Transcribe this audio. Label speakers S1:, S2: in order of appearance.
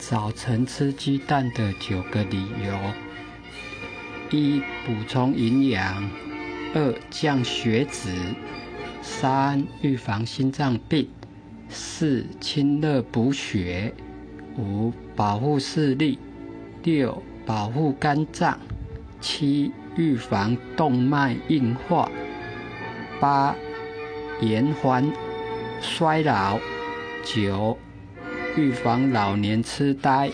S1: 早晨吃鸡蛋的九个理由：一、补充营养；二、降血脂；三、预防心脏病；四、清热补血；五、保护视力；六、保护肝脏；七、预防动脉硬化；八、延缓衰老；九。预防老年痴呆。